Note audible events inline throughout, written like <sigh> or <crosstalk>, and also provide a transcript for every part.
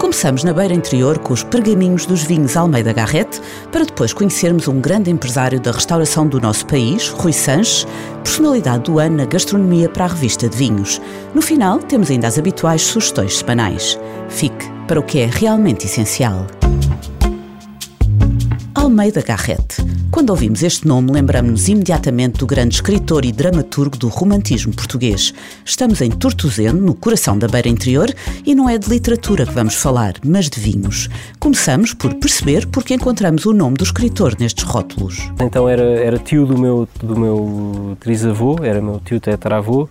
Começamos na beira interior com os pergaminhos dos vinhos Almeida Garrete, para depois conhecermos um grande empresário da restauração do nosso país, Rui Sanches, personalidade do ano na gastronomia para a revista de vinhos. No final, temos ainda as habituais sugestões semanais. Fique para o que é realmente essencial. Almeida Garrett. Quando ouvimos este nome, lembramos-nos imediatamente do grande escritor e dramaturgo do romantismo português. Estamos em Tortozeno, no coração da beira interior, e não é de literatura que vamos falar, mas de vinhos. Começamos por perceber porque encontramos o nome do escritor nestes rótulos. Então era, era tio do meu, do meu trisavô, era meu tio tetravô,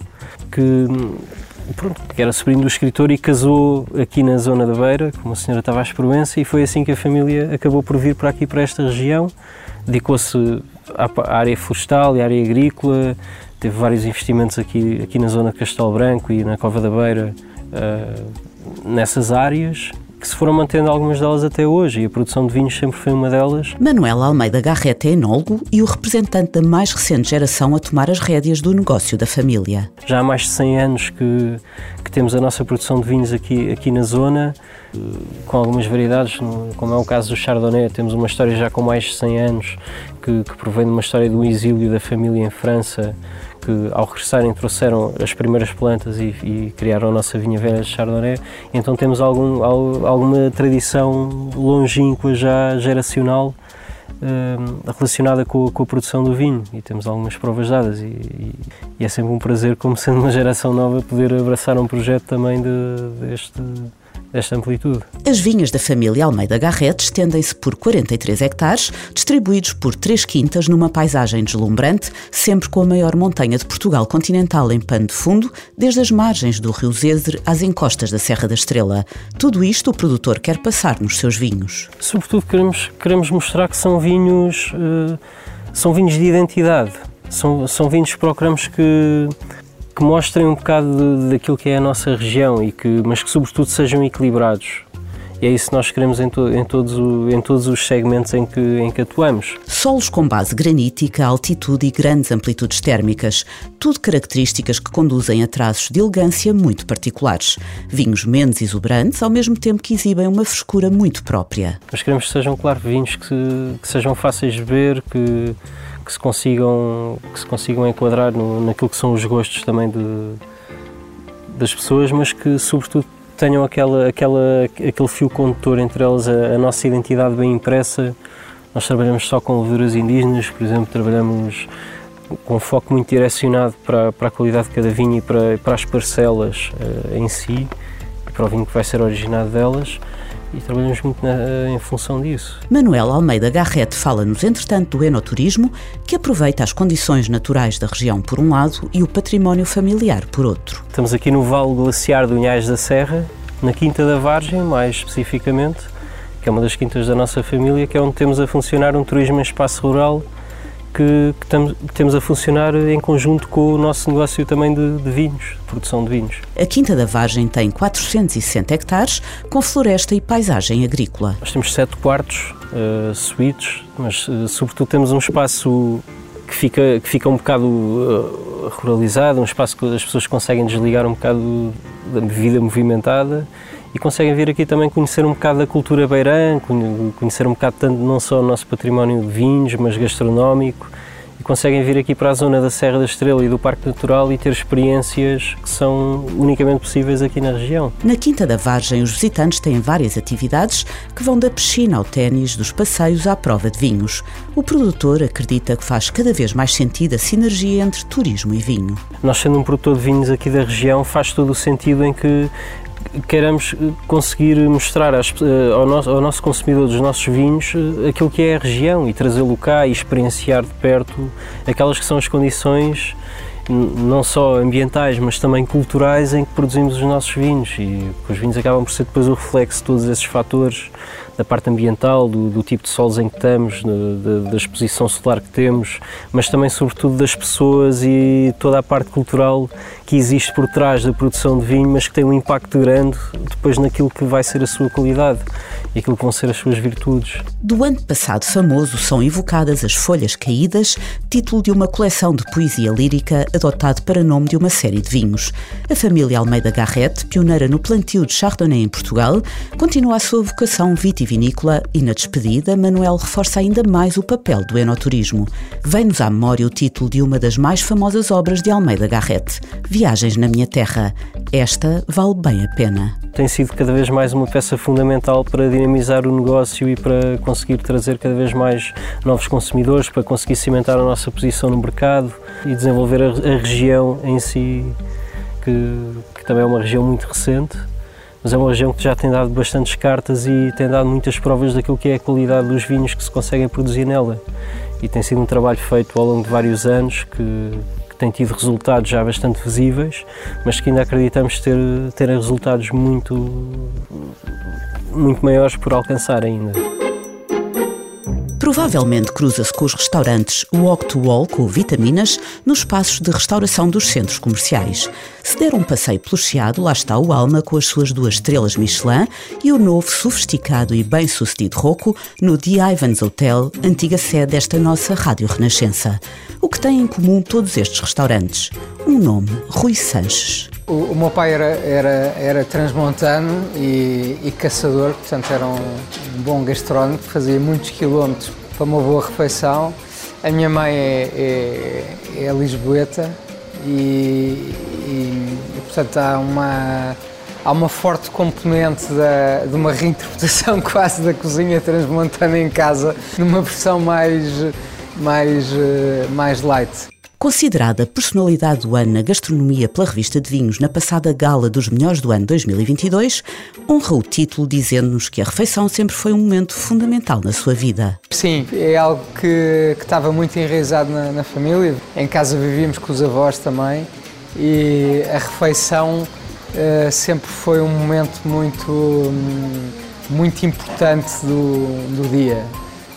que pronto, que era sobrinho do escritor e casou aqui na zona da Beira, com uma senhora Tavares Proença, e foi assim que a família acabou por vir para aqui, para esta região. Dedicou-se à área florestal e à área agrícola, teve vários investimentos aqui, aqui na zona de Castelo Branco e na Cova da Beira, uh, nessas áreas que se foram mantendo algumas delas até hoje e a produção de vinhos sempre foi uma delas. Manuel Almeida Garreta é enólogo e o representante da mais recente geração a tomar as rédeas do negócio da família. Já há mais de 100 anos que, que temos a nossa produção de vinhos aqui, aqui na zona, com algumas variedades, como é o caso do Chardonnay, temos uma história já com mais de 100 anos que, que provém de uma história do exílio da família em França, que ao regressarem trouxeram as primeiras plantas e, e criaram a nossa vinha velha de Chardonnay. Então temos algum, alguma tradição longínqua já geracional uh, relacionada com, com, a produção do vinho e temos algumas provas dadas e, e, e, é sempre um prazer, como sendo uma geração nova, poder abraçar um projeto também de, deste desta amplitude. As vinhas da família Almeida Garrett estendem-se por 43 hectares, distribuídos por três quintas numa paisagem deslumbrante, sempre com a maior montanha de Portugal continental em pano de fundo, desde as margens do rio Zezer às encostas da Serra da Estrela. Tudo isto o produtor quer passar nos seus vinhos. Sobretudo queremos, queremos mostrar que são vinhos, uh, são vinhos de identidade. São, são vinhos que procuramos que que mostrem um bocado daquilo que é a nossa região, e que, mas que sobretudo sejam equilibrados. E é isso que nós queremos em, to, em, todos, em todos os segmentos em que, em que atuamos. Solos com base granítica, altitude e grandes amplitudes térmicas, tudo características que conduzem a traços de elegância muito particulares. Vinhos menos exuberantes, ao mesmo tempo que exibem uma frescura muito própria. Mas queremos que sejam, claro, vinhos que, que sejam fáceis de beber, que que se consigam, que se consigam enquadrar no, naquilo que são os gostos também de, das pessoas, mas que sobretudo tenham aquela, aquela, aquele fio condutor entre elas, a, a nossa identidade bem impressa. Nós trabalhamos só com leveduras indígenas, por exemplo, trabalhamos com um foco muito direcionado para, para a qualidade de cada vinho e para, para as parcelas uh, em si, e para o vinho que vai ser originado delas e trabalhamos muito na, em função disso. Manuel Almeida Garrete fala-nos, entretanto, do enoturismo, que aproveita as condições naturais da região por um lado e o património familiar por outro. Estamos aqui no Vale Glaciar do Unhais da Serra, na Quinta da Vargem, mais especificamente, que é uma das quintas da nossa família, que é onde temos a funcionar um turismo em espaço rural que, que, tam, temos a funcionar em conjunto com o nosso negócio também de, de, vinhos, de produção de vinhos. A Quinta da Vargem tem 460 hectares, com floresta e paisagem agrícola. Nós temos sete quartos, uh, suítes, mas uh, sobretudo temos um espaço que fica, que fica um bocado uh, ruralizado, um espaço que as pessoas conseguem desligar um bocado da vida movimentada e conseguem vir aqui também conhecer um bocado da cultura beirã, conhecer um bocado tanto não só o nosso património de vinhos, mas gastronómico, e conseguem vir aqui para a zona da Serra da Estrela e do Parque Natural e ter experiências que são unicamente possíveis aqui na região. Na Quinta da Vargem, os visitantes têm várias atividades que vão da piscina ao ténis, dos passeios à prova de vinhos. O produtor acredita que faz cada vez mais sentido a sinergia entre turismo e vinho. Nós, sendo um produtor de vinhos aqui da região, faz todo o sentido em que queremos conseguir mostrar às, eh, ao, nosso, ao, nosso, consumidor dos nossos vinhos eh, aquilo que é a região e trazê-lo cá e experienciar de perto aquelas que são as condições não só ambientais, mas também culturais em que produzimos os nossos vinhos e os vinhos acabam por ser depois o reflexo de todos esses fatores da parte ambiental, do, do tipo de solos em que estamos, da, da, exposição solar que temos, mas também, sobretudo, das pessoas e toda a parte cultural que existe por trás da produção de vinho, mas que tem um impacto grande depois naquilo que vai ser a sua qualidade e aquilo que vão ser as suas virtudes. Do ano passado famoso são evocadas as Folhas Caídas, título de uma coleção de poesia lírica adotado para nome de uma série de vinhos. A família Almeida Garrett, pioneira no plantio de Chardonnay em Portugal, continua a sua vocação vitivinícola e na despedida, Manuel reforça ainda mais o papel do enoturismo. Vem-nos à memória o título de uma das mais famosas obras de Almeida Garrett, Viagens na Minha Terra. Esta vale bem a pena. Tem sido cada vez mais uma peça fundamental para dinamizar o negócio e para conseguir trazer cada vez mais novos consumidores, para conseguir cimentar a nossa posição no mercado e desenvolver a, a região em si, que, que também é uma região muito recente mas é uma região que já tem dado bastantes cartas e tem dado muitas provas daquilo que é a qualidade dos vinhos que se conseguem produzir nela. E tem sido um trabalho feito ao longo de vários anos que, que tem tido resultados já bastante visíveis, mas que ainda acreditamos ter, ter resultados muito, muito maiores por alcançar ainda. Provavelmente cruza-se com os restaurantes Walk to Wall com vitaminas nos espaços de restauração dos centros comerciais. Se der um passeio pelo Chiado, lá está o Alma com as suas duas estrelas Michelin e o novo, sofisticado e bem-sucedido Rocco no The Ivans Hotel, antiga sede desta nossa Rádio Renascença. O que têm em comum todos estes restaurantes? Um nome, Rui Sanches. O, o meu pai era, era, era transmontano e, e caçador, portanto era um, um bom gastrónomo, fazia muitos quilómetros para uma boa refeição. A minha mãe é, é, é lisboeta e, e, e, portanto há uma, há uma forte componente da, de uma reinterpretação <laughs> quase da cozinha transmontana em casa, numa versão mais, mais, eh, mais light. Considerada personalidade do ano na gastronomia pela revista de vinhos na passada gala dos melhores do ano 2022, honra o título dizendo-nos que a refeição sempre foi um momento fundamental na sua vida. Sim, é algo que, que estava muito enraizado na, na, família. Em casa vivíamos com os avós também e a refeição uh, sempre foi um momento muito, muito importante do, do dia.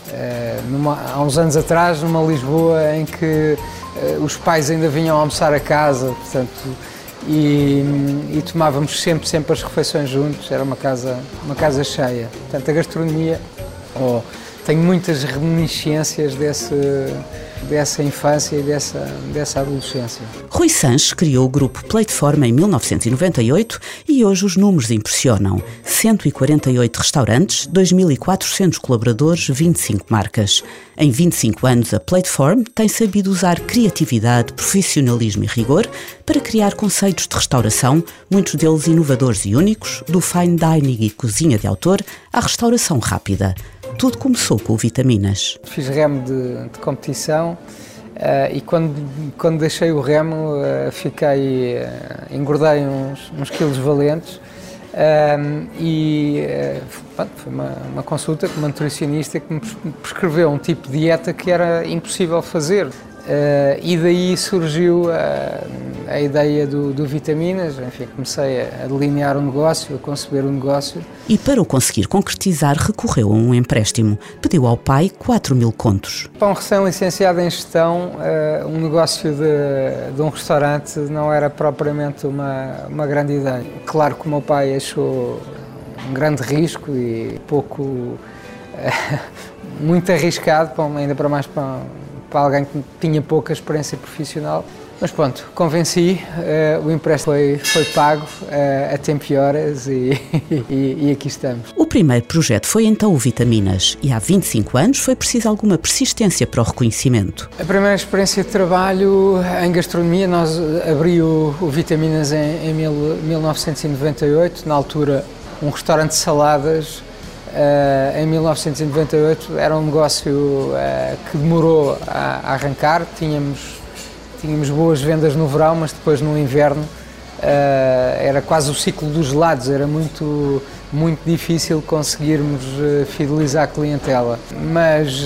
Uh, numa, há uns anos atrás, numa Lisboa em que os pais ainda vinham almoçar a casa, portanto, e, e, tomávamos sempre, sempre as refeições juntos, era uma casa, uma casa cheia. Portanto, a gastronomia, oh, tenho muitas reminiscências desse, dessa infância e dessa, dessa adolescência. Rui Sanches criou o grupo Plateforma em 1998 e hoje os números impressionam. 148 restaurantes, 2.400 colaboradores, 25 marcas. Em 25 anos, a Plateform tem sabido usar criatividade, profissionalismo e rigor para criar conceitos de restauração, muitos deles inovadores e únicos, do fine dining e cozinha de autor à restauração rápida. Tudo começou com vitaminas. Fiz remo de, de competição uh, e quando, quando deixei o remo uh, fiquei, uh, engordei uns, uns quilos valentes e pronto, foi uma, uma, consulta com uma nutricionista que me prescreveu um tipo de dieta que era impossível fazer. Uh, e daí surgiu a, a ideia do, do, Vitaminas, enfim, comecei a delinear o um negócio, a conceber o um negócio. E para o conseguir concretizar, recorreu a um empréstimo. Pediu ao pai 4 mil contos. Para um recém-licenciado em gestão, uh, um negócio de, de, um restaurante não era propriamente uma, uma grande ideia. Claro que o meu pai achou um grande risco e pouco, uh, <laughs> muito arriscado, ainda para mais para para alguém que tinha pouca experiência profissional. Mas pronto, convenci, uh, o empréstimo foi, foi pago uh, a tempo e horas e, <laughs> e, e, aqui estamos. O primeiro projeto foi então o Vitaminas e há 25 anos foi preciso alguma persistência para o reconhecimento. A primeira experiência de trabalho em gastronomia, nós abriu o Vitaminas em, em mil, 1998, na altura um restaurante de saladas Uh, em 1998 era um negócio uh, que demorou a, a, arrancar, tínhamos, tínhamos boas vendas no verão, mas depois no inverno uh, era quase o ciclo dos gelados, era muito, muito difícil conseguirmos fidelizar a clientela. Mas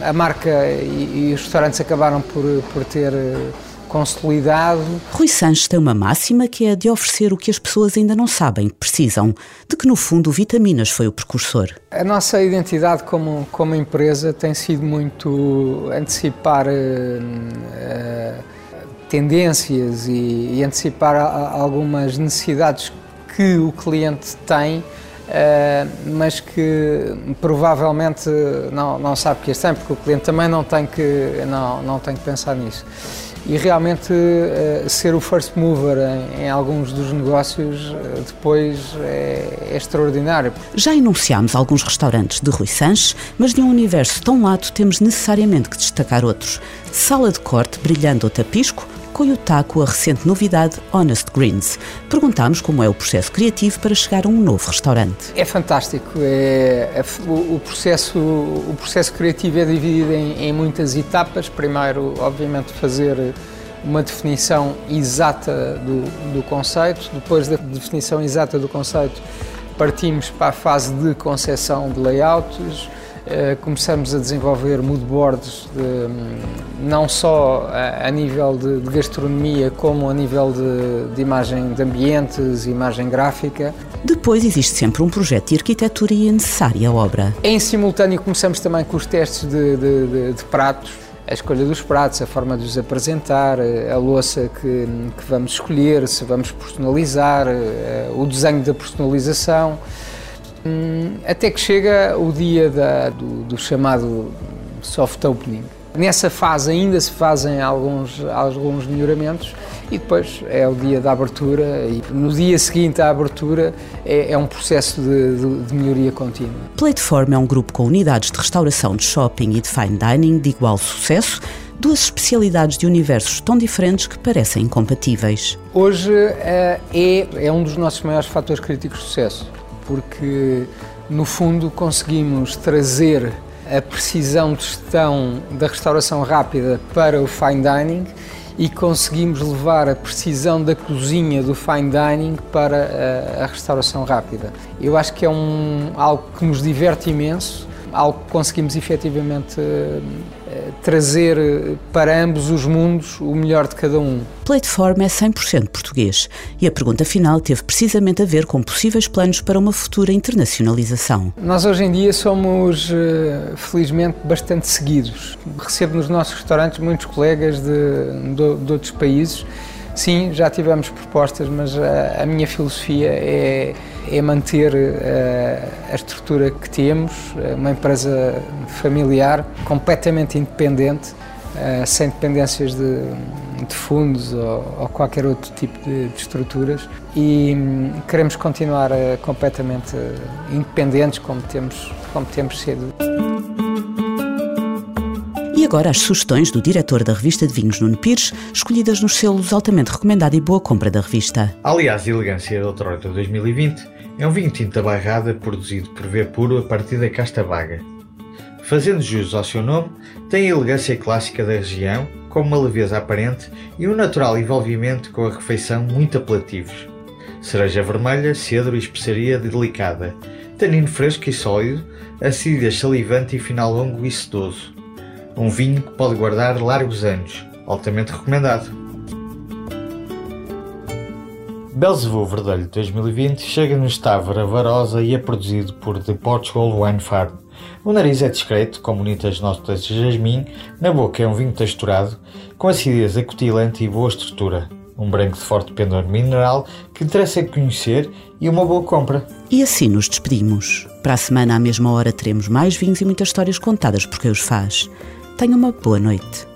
a marca e, e, os restaurantes acabaram por, por ter consolidado. Rui Sanches tem uma máxima que é de oferecer o que as pessoas ainda não sabem que precisam, de que no fundo Vitaminas foi o precursor. A nossa identidade como, como empresa tem sido muito antecipar uh, uh, tendências e, e antecipar a, a algumas necessidades que o cliente tem Uh, mas que provavelmente não, não sabe que este tem, porque o cliente também não tem que, não, não tem que pensar nisso. E realmente uh, ser o first mover em, alguns dos negócios uh, depois é, é, extraordinário. Já enunciámos alguns restaurantes de Rui Sanches, mas de um universo tão lato temos necessariamente que destacar outros. Sala de corte brilhando o tapisco, com o taco a recente novidade Honest Greens. Perguntámos como é o processo criativo para chegar a um novo restaurante. É fantástico. É, é o, processo, o processo criativo é dividido em, em muitas etapas. Primeiro, obviamente, fazer uma definição exata do, do conceito. Depois da definição exata do conceito, partimos para a fase de concepção de layouts começamos a desenvolver moodboards de, hum, não só a, a nível de, de, gastronomia como a nível de, de, imagem de ambientes, imagem gráfica. Depois existe sempre um projeto de arquitetura e é necessária a obra. Em simultâneo começamos também com os testes de, pratos, a escolha dos pratos, a forma de os apresentar, eh, a louça que, que vamos escolher, se vamos personalizar, eh, o desenho da personalização. Hum, até que chega o dia da, do, do, chamado soft opening. Nessa fase ainda se fazem alguns, alguns melhoramentos e depois é o dia da abertura e no dia seguinte à abertura é, é um processo de, de, de, melhoria contínua. Plateform é um grupo com unidades de restauração de shopping e de fine dining de igual sucesso, duas especialidades de universos tão diferentes que parecem incompatíveis. Hoje é, é, é um dos nossos maiores fatores críticos de sucesso porque no fundo conseguimos trazer a precisão de gestão da restauração rápida para o fine dining e conseguimos levar a precisão da cozinha do fine dining para a, a restauração rápida. Eu acho que é um, algo que nos diverte imenso, algo que conseguimos efetivamente trazer para ambos os mundos o melhor de cada um. Plateform é 100% português e a pergunta final teve precisamente a ver com possíveis planos para uma futura internacionalização. Nós hoje em dia somos, eh, felizmente, bastante seguidos. Recebo nos nossos restaurantes muitos colegas de, de, de outros países. Sim, já tivemos propostas, mas a, a minha filosofia é é manter uh, a estrutura que temos, eh, uma empresa familiar, completamente independente, uh, sem dependências de, de fundos ou, ou, qualquer outro tipo de, de estruturas e um, queremos continuar uh, completamente independentes como temos, como temos sido. E agora as sugestões do diretor da revista de vinhos Nuno Pires, escolhidas nos selos altamente recomendado e boa compra da revista. Aliás, Elegância da Outrora 2020 é um vinho tinto da bairrada produzido por ver puro a partir da casta vaga. Fazendo jus ao seu nome, tem a elegância clássica da região, com uma leveza aparente e um natural envolvimento com a refeição muito apelativos. Cereja vermelha, cedro e especiaria delicada, tanino fresco e sólido, acidez salivante e final longo e sedoso. Um vinho que pode guardar largos anos, altamente recomendado. Belzebu Verdelho 2020 chega no Estávora Varosa e é produzido por The Portugal Wine Farm. O nariz é discreto, com bonitas notas de jasmim, na boca é um vinho texturado, com acidez acutilante e boa estrutura. Um branco de forte pendor mineral que interessa conhecer e uma boa compra. E assim nos despedimos. Para a semana, à mesma hora, teremos mais vinhos e muitas histórias contadas por quem os faz. Tenha uma boa noite.